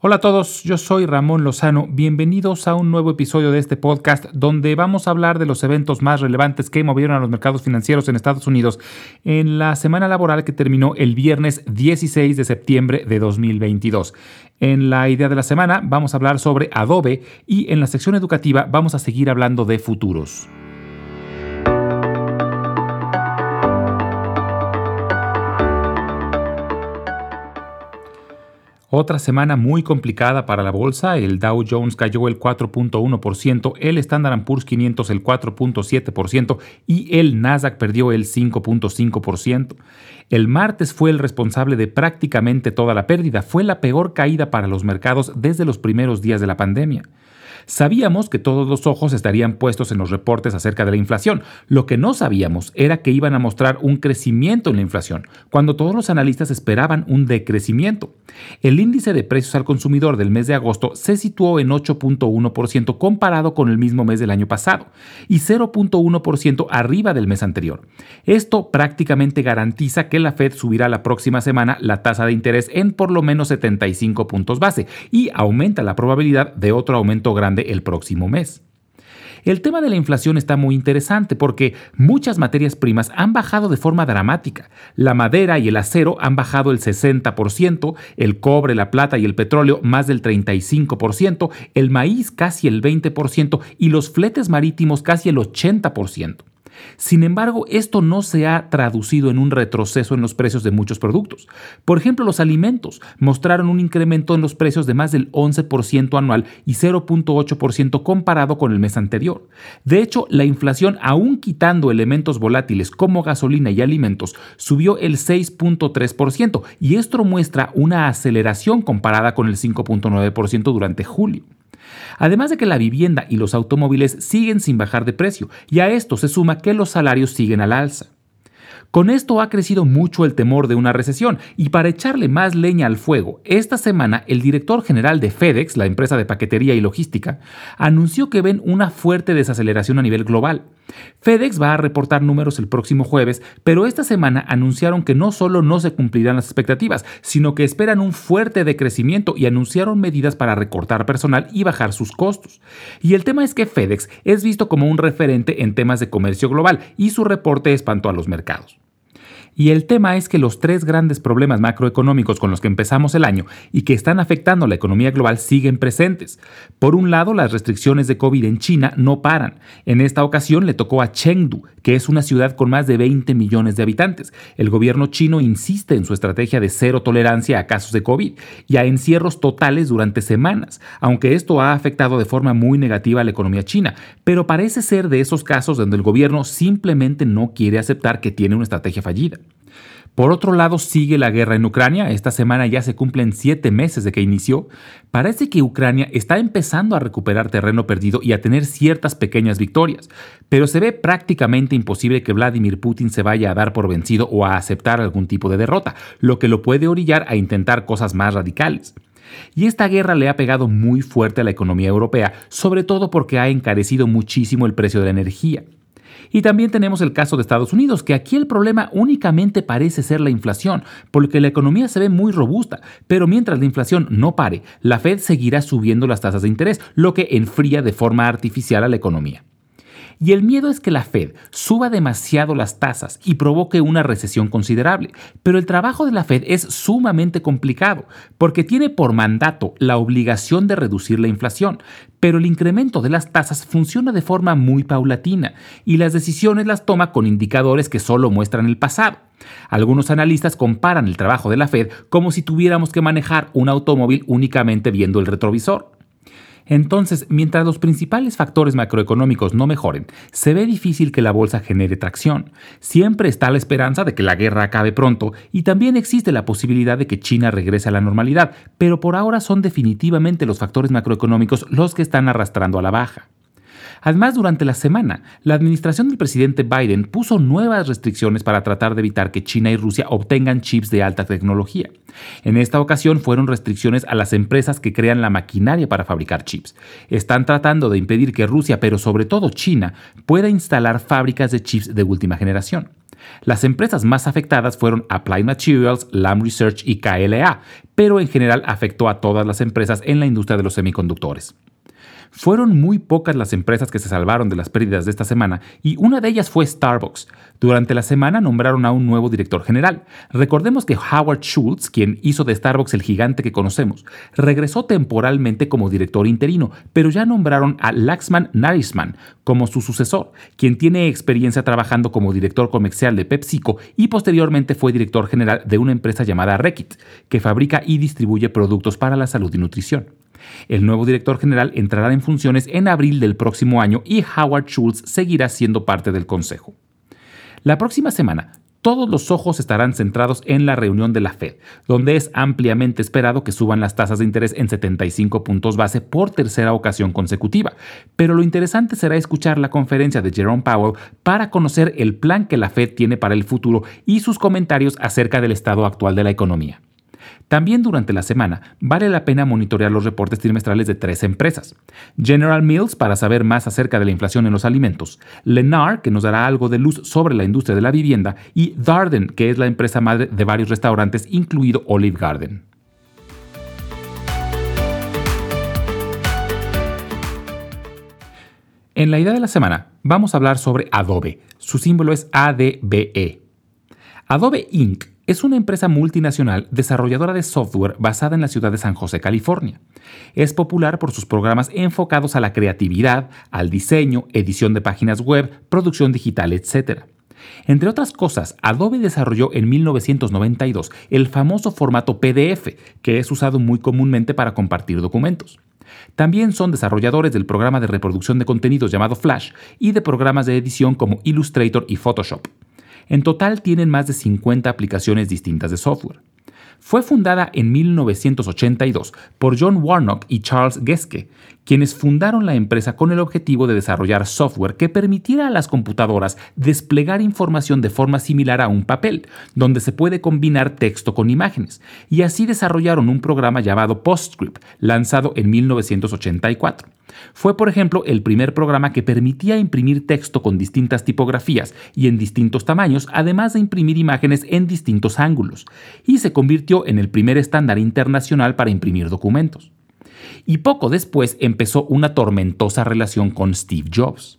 Hola a todos, yo soy Ramón Lozano. Bienvenidos a un nuevo episodio de este podcast donde vamos a hablar de los eventos más relevantes que movieron a los mercados financieros en Estados Unidos en la semana laboral que terminó el viernes 16 de septiembre de 2022. En la idea de la semana vamos a hablar sobre Adobe y en la sección educativa vamos a seguir hablando de futuros. Otra semana muy complicada para la bolsa. El Dow Jones cayó el 4.1%, el Standard Poor's 500 el 4.7% y el Nasdaq perdió el 5.5%. El martes fue el responsable de prácticamente toda la pérdida. Fue la peor caída para los mercados desde los primeros días de la pandemia. Sabíamos que todos los ojos estarían puestos en los reportes acerca de la inflación. Lo que no sabíamos era que iban a mostrar un crecimiento en la inflación, cuando todos los analistas esperaban un decrecimiento. El índice de precios al consumidor del mes de agosto se situó en 8.1% comparado con el mismo mes del año pasado y 0.1% arriba del mes anterior. Esto prácticamente garantiza que la Fed subirá la próxima semana la tasa de interés en por lo menos 75 puntos base y aumenta la probabilidad de otro aumento grande el próximo mes. El tema de la inflación está muy interesante porque muchas materias primas han bajado de forma dramática. La madera y el acero han bajado el 60%, el cobre, la plata y el petróleo más del 35%, el maíz casi el 20% y los fletes marítimos casi el 80%. Sin embargo, esto no se ha traducido en un retroceso en los precios de muchos productos. Por ejemplo, los alimentos mostraron un incremento en los precios de más del 11% anual y 0.8% comparado con el mes anterior. De hecho, la inflación, aún quitando elementos volátiles como gasolina y alimentos, subió el 6.3% y esto muestra una aceleración comparada con el 5.9% durante julio. Además de que la vivienda y los automóviles siguen sin bajar de precio, y a esto se suma que los salarios siguen al alza. Con esto ha crecido mucho el temor de una recesión y para echarle más leña al fuego, esta semana el director general de FedEx, la empresa de paquetería y logística, anunció que ven una fuerte desaceleración a nivel global. FedEx va a reportar números el próximo jueves, pero esta semana anunciaron que no solo no se cumplirán las expectativas, sino que esperan un fuerte decrecimiento y anunciaron medidas para recortar personal y bajar sus costos. Y el tema es que FedEx es visto como un referente en temas de comercio global y su reporte espantó a los mercados. Y el tema es que los tres grandes problemas macroeconómicos con los que empezamos el año y que están afectando la economía global siguen presentes. Por un lado, las restricciones de COVID en China no paran. En esta ocasión le tocó a Chengdu, que es una ciudad con más de 20 millones de habitantes. El gobierno chino insiste en su estrategia de cero tolerancia a casos de COVID y a encierros totales durante semanas, aunque esto ha afectado de forma muy negativa a la economía china. Pero parece ser de esos casos donde el gobierno simplemente no quiere aceptar que tiene una estrategia fallida. Por otro lado, sigue la guerra en Ucrania. Esta semana ya se cumplen siete meses de que inició. Parece que Ucrania está empezando a recuperar terreno perdido y a tener ciertas pequeñas victorias, pero se ve prácticamente imposible que Vladimir Putin se vaya a dar por vencido o a aceptar algún tipo de derrota, lo que lo puede orillar a intentar cosas más radicales. Y esta guerra le ha pegado muy fuerte a la economía europea, sobre todo porque ha encarecido muchísimo el precio de la energía. Y también tenemos el caso de Estados Unidos, que aquí el problema únicamente parece ser la inflación, porque la economía se ve muy robusta, pero mientras la inflación no pare, la Fed seguirá subiendo las tasas de interés, lo que enfría de forma artificial a la economía. Y el miedo es que la Fed suba demasiado las tasas y provoque una recesión considerable. Pero el trabajo de la Fed es sumamente complicado, porque tiene por mandato la obligación de reducir la inflación, pero el incremento de las tasas funciona de forma muy paulatina y las decisiones las toma con indicadores que solo muestran el pasado. Algunos analistas comparan el trabajo de la Fed como si tuviéramos que manejar un automóvil únicamente viendo el retrovisor. Entonces, mientras los principales factores macroeconómicos no mejoren, se ve difícil que la bolsa genere tracción. Siempre está la esperanza de que la guerra acabe pronto y también existe la posibilidad de que China regrese a la normalidad, pero por ahora son definitivamente los factores macroeconómicos los que están arrastrando a la baja. Además, durante la semana, la administración del presidente Biden puso nuevas restricciones para tratar de evitar que China y Rusia obtengan chips de alta tecnología. En esta ocasión fueron restricciones a las empresas que crean la maquinaria para fabricar chips. Están tratando de impedir que Rusia, pero sobre todo China, pueda instalar fábricas de chips de última generación. Las empresas más afectadas fueron Applied Materials, Lam Research y KLA, pero en general afectó a todas las empresas en la industria de los semiconductores. Fueron muy pocas las empresas que se salvaron de las pérdidas de esta semana y una de ellas fue Starbucks. Durante la semana nombraron a un nuevo director general. Recordemos que Howard Schultz, quien hizo de Starbucks el gigante que conocemos, regresó temporalmente como director interino, pero ya nombraron a Laxman Narisman como su sucesor, quien tiene experiencia trabajando como director comercial de PepsiCo y posteriormente fue director general de una empresa llamada Reckitt, que fabrica y distribuye productos para la salud y nutrición. El nuevo director general entrará en funciones en abril del próximo año y Howard Schultz seguirá siendo parte del Consejo. La próxima semana, todos los ojos estarán centrados en la reunión de la Fed, donde es ampliamente esperado que suban las tasas de interés en 75 puntos base por tercera ocasión consecutiva. Pero lo interesante será escuchar la conferencia de Jerome Powell para conocer el plan que la Fed tiene para el futuro y sus comentarios acerca del estado actual de la economía. También durante la semana vale la pena monitorear los reportes trimestrales de tres empresas. General Mills para saber más acerca de la inflación en los alimentos, Lennar que nos dará algo de luz sobre la industria de la vivienda y Darden que es la empresa madre de varios restaurantes incluido Olive Garden. En la idea de la semana vamos a hablar sobre Adobe. Su símbolo es ADBE. Adobe Inc es una empresa multinacional desarrolladora de software basada en la ciudad de San José, California. Es popular por sus programas enfocados a la creatividad, al diseño, edición de páginas web, producción digital, etc. Entre otras cosas, Adobe desarrolló en 1992 el famoso formato PDF, que es usado muy comúnmente para compartir documentos. También son desarrolladores del programa de reproducción de contenidos llamado Flash y de programas de edición como Illustrator y Photoshop. En total tienen más de 50 aplicaciones distintas de software. Fue fundada en 1982 por John Warnock y Charles Geske, quienes fundaron la empresa con el objetivo de desarrollar software que permitiera a las computadoras desplegar información de forma similar a un papel, donde se puede combinar texto con imágenes, y así desarrollaron un programa llamado PostScript, lanzado en 1984. Fue, por ejemplo, el primer programa que permitía imprimir texto con distintas tipografías y en distintos tamaños, además de imprimir imágenes en distintos ángulos, y se convirtió en el primer estándar internacional para imprimir documentos y poco después empezó una tormentosa relación con Steve Jobs.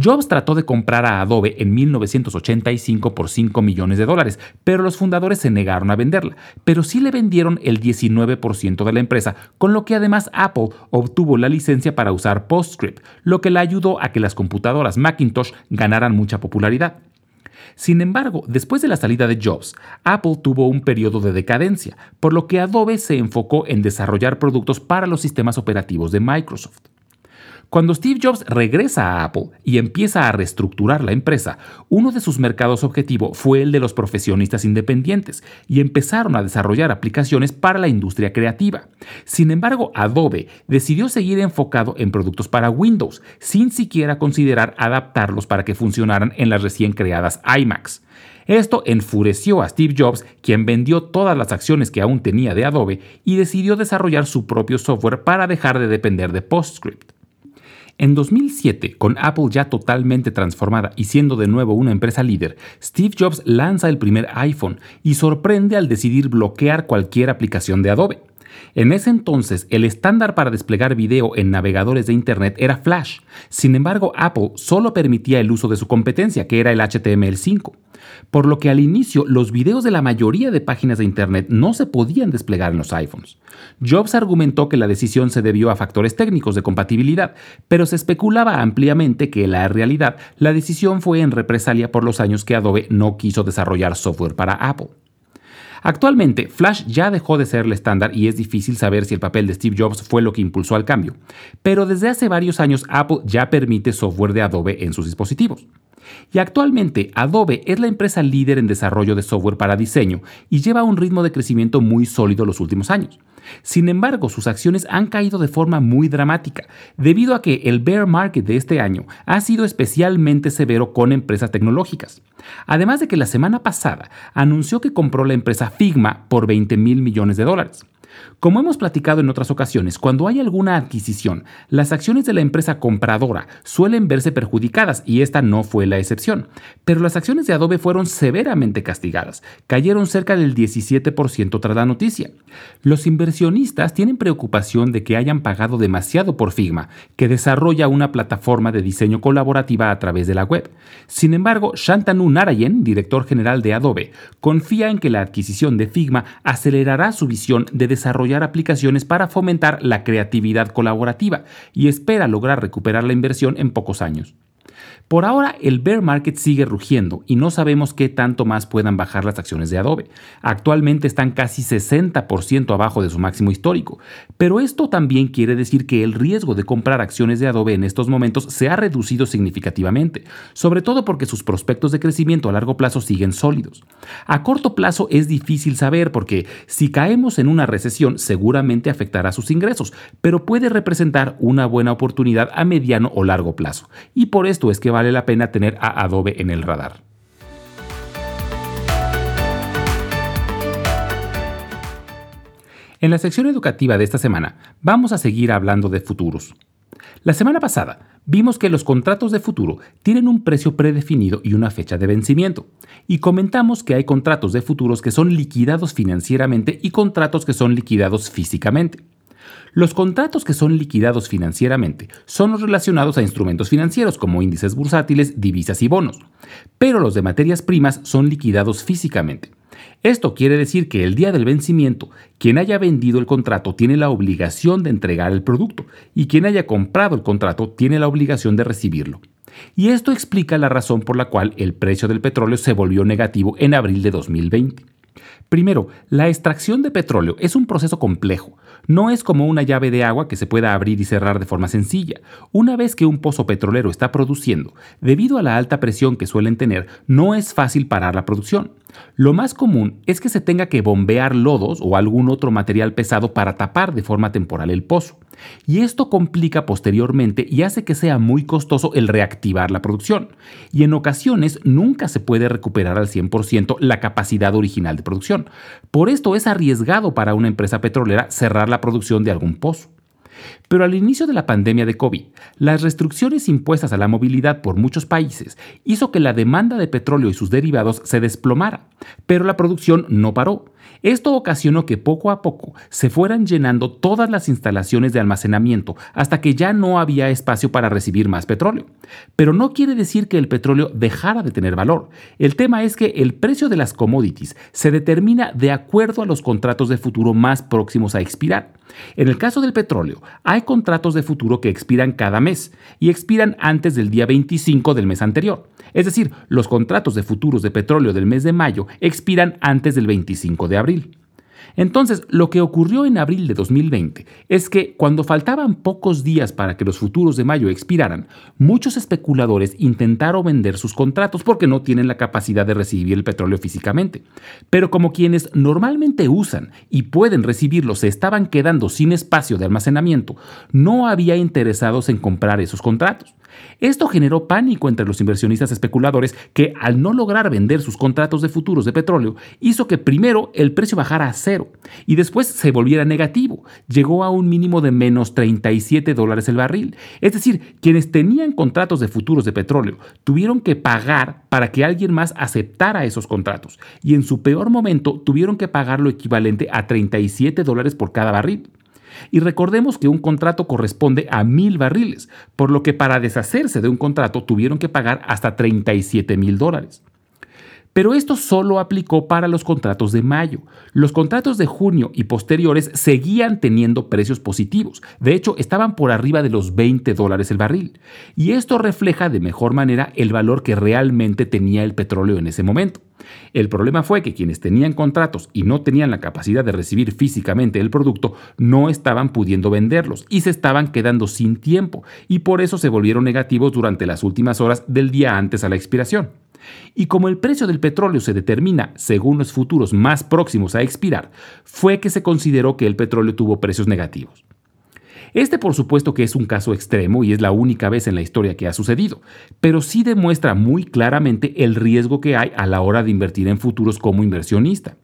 Jobs trató de comprar a Adobe en 1985 por 5 millones de dólares, pero los fundadores se negaron a venderla, pero sí le vendieron el 19% de la empresa, con lo que además Apple obtuvo la licencia para usar PostScript, lo que le ayudó a que las computadoras Macintosh ganaran mucha popularidad. Sin embargo, después de la salida de Jobs, Apple tuvo un periodo de decadencia, por lo que Adobe se enfocó en desarrollar productos para los sistemas operativos de Microsoft. Cuando Steve Jobs regresa a Apple y empieza a reestructurar la empresa, uno de sus mercados objetivo fue el de los profesionistas independientes y empezaron a desarrollar aplicaciones para la industria creativa. Sin embargo, Adobe decidió seguir enfocado en productos para Windows, sin siquiera considerar adaptarlos para que funcionaran en las recién creadas iMacs. Esto enfureció a Steve Jobs, quien vendió todas las acciones que aún tenía de Adobe y decidió desarrollar su propio software para dejar de depender de PostScript. En 2007, con Apple ya totalmente transformada y siendo de nuevo una empresa líder, Steve Jobs lanza el primer iPhone y sorprende al decidir bloquear cualquier aplicación de Adobe. En ese entonces, el estándar para desplegar video en navegadores de Internet era Flash. Sin embargo, Apple solo permitía el uso de su competencia, que era el HTML5 por lo que al inicio los videos de la mayoría de páginas de Internet no se podían desplegar en los iPhones. Jobs argumentó que la decisión se debió a factores técnicos de compatibilidad, pero se especulaba ampliamente que en la realidad la decisión fue en represalia por los años que Adobe no quiso desarrollar software para Apple. Actualmente, Flash ya dejó de ser el estándar y es difícil saber si el papel de Steve Jobs fue lo que impulsó al cambio, pero desde hace varios años Apple ya permite software de Adobe en sus dispositivos. Y actualmente Adobe es la empresa líder en desarrollo de software para diseño y lleva un ritmo de crecimiento muy sólido los últimos años. Sin embargo, sus acciones han caído de forma muy dramática, debido a que el bear market de este año ha sido especialmente severo con empresas tecnológicas. Además de que la semana pasada anunció que compró la empresa Figma por 20 mil millones de dólares. Como hemos platicado en otras ocasiones, cuando hay alguna adquisición, las acciones de la empresa compradora suelen verse perjudicadas y esta no fue la excepción. Pero las acciones de Adobe fueron severamente castigadas, cayeron cerca del 17% tras la noticia. Los inversionistas tienen preocupación de que hayan pagado demasiado por Figma, que desarrolla una plataforma de diseño colaborativa a través de la web. Sin embargo, Shantanu Narayan, director general de Adobe, confía en que la adquisición de Figma acelerará su visión de desarrollo desarrollar aplicaciones para fomentar la creatividad colaborativa y espera lograr recuperar la inversión en pocos años. Por ahora, el bear market sigue rugiendo y no sabemos qué tanto más puedan bajar las acciones de Adobe. Actualmente están casi 60% abajo de su máximo histórico, pero esto también quiere decir que el riesgo de comprar acciones de Adobe en estos momentos se ha reducido significativamente, sobre todo porque sus prospectos de crecimiento a largo plazo siguen sólidos. A corto plazo es difícil saber porque si caemos en una recesión seguramente afectará sus ingresos, pero puede representar una buena oportunidad a mediano o largo plazo. Y por esto es que vale la pena tener a Adobe en el radar. En la sección educativa de esta semana vamos a seguir hablando de futuros. La semana pasada vimos que los contratos de futuro tienen un precio predefinido y una fecha de vencimiento, y comentamos que hay contratos de futuros que son liquidados financieramente y contratos que son liquidados físicamente. Los contratos que son liquidados financieramente son los relacionados a instrumentos financieros como índices bursátiles, divisas y bonos, pero los de materias primas son liquidados físicamente. Esto quiere decir que el día del vencimiento, quien haya vendido el contrato tiene la obligación de entregar el producto y quien haya comprado el contrato tiene la obligación de recibirlo. Y esto explica la razón por la cual el precio del petróleo se volvió negativo en abril de 2020. Primero, la extracción de petróleo es un proceso complejo. No es como una llave de agua que se pueda abrir y cerrar de forma sencilla. Una vez que un pozo petrolero está produciendo, debido a la alta presión que suelen tener, no es fácil parar la producción. Lo más común es que se tenga que bombear lodos o algún otro material pesado para tapar de forma temporal el pozo. Y esto complica posteriormente y hace que sea muy costoso el reactivar la producción. Y en ocasiones nunca se puede recuperar al 100% la capacidad original de producción. Por esto es arriesgado para una empresa petrolera cerrar la producción de algún pozo. Pero al inicio de la pandemia de COVID, las restricciones impuestas a la movilidad por muchos países hizo que la demanda de petróleo y sus derivados se desplomara, pero la producción no paró. Esto ocasionó que poco a poco se fueran llenando todas las instalaciones de almacenamiento hasta que ya no había espacio para recibir más petróleo. Pero no quiere decir que el petróleo dejara de tener valor. El tema es que el precio de las commodities se determina de acuerdo a los contratos de futuro más próximos a expirar. En el caso del petróleo, hay contratos de futuro que expiran cada mes y expiran antes del día 25 del mes anterior. Es decir, los contratos de futuros de petróleo del mes de mayo expiran antes del 25 de abril. Entonces, lo que ocurrió en abril de 2020 es que cuando faltaban pocos días para que los futuros de mayo expiraran, muchos especuladores intentaron vender sus contratos porque no tienen la capacidad de recibir el petróleo físicamente. Pero como quienes normalmente usan y pueden recibirlo se estaban quedando sin espacio de almacenamiento, no había interesados en comprar esos contratos. Esto generó pánico entre los inversionistas especuladores que al no lograr vender sus contratos de futuros de petróleo hizo que primero el precio bajara a cero y después se volviera negativo. Llegó a un mínimo de menos 37 dólares el barril. Es decir, quienes tenían contratos de futuros de petróleo tuvieron que pagar para que alguien más aceptara esos contratos y en su peor momento tuvieron que pagar lo equivalente a 37 dólares por cada barril. Y recordemos que un contrato corresponde a mil barriles, por lo que para deshacerse de un contrato tuvieron que pagar hasta 37 mil dólares. Pero esto solo aplicó para los contratos de mayo. Los contratos de junio y posteriores seguían teniendo precios positivos. De hecho, estaban por arriba de los 20 dólares el barril. Y esto refleja de mejor manera el valor que realmente tenía el petróleo en ese momento. El problema fue que quienes tenían contratos y no tenían la capacidad de recibir físicamente el producto no estaban pudiendo venderlos y se estaban quedando sin tiempo y por eso se volvieron negativos durante las últimas horas del día antes a la expiración. Y como el precio del petróleo se determina según los futuros más próximos a expirar, fue que se consideró que el petróleo tuvo precios negativos. Este por supuesto que es un caso extremo y es la única vez en la historia que ha sucedido, pero sí demuestra muy claramente el riesgo que hay a la hora de invertir en futuros como inversionista.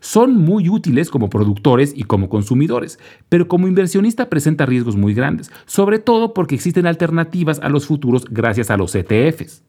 Son muy útiles como productores y como consumidores, pero como inversionista presenta riesgos muy grandes, sobre todo porque existen alternativas a los futuros gracias a los ETFs.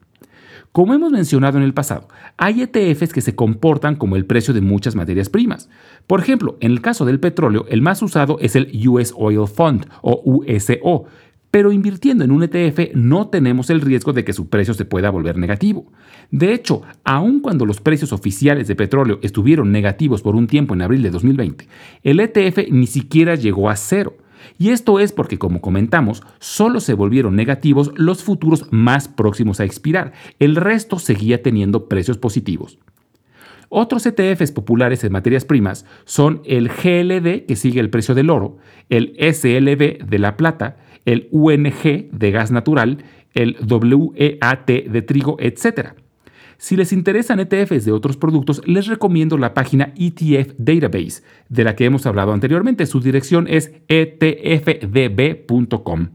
Como hemos mencionado en el pasado, hay ETFs que se comportan como el precio de muchas materias primas. Por ejemplo, en el caso del petróleo, el más usado es el US Oil Fund o USO, pero invirtiendo en un ETF no tenemos el riesgo de que su precio se pueda volver negativo. De hecho, aun cuando los precios oficiales de petróleo estuvieron negativos por un tiempo en abril de 2020, el ETF ni siquiera llegó a cero. Y esto es porque, como comentamos, solo se volvieron negativos los futuros más próximos a expirar. El resto seguía teniendo precios positivos. Otros ETFs populares en materias primas son el GLD, que sigue el precio del oro, el SLB de la plata, el UNG de gas natural, el WEAT de trigo, etc. Si les interesan ETFs de otros productos, les recomiendo la página ETF Database, de la que hemos hablado anteriormente. Su dirección es etfdb.com.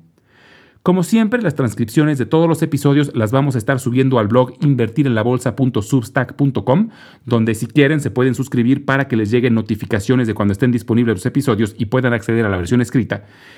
Como siempre, las transcripciones de todos los episodios las vamos a estar subiendo al blog invertirenlabolsa.substack.com, donde si quieren se pueden suscribir para que les lleguen notificaciones de cuando estén disponibles los episodios y puedan acceder a la versión escrita.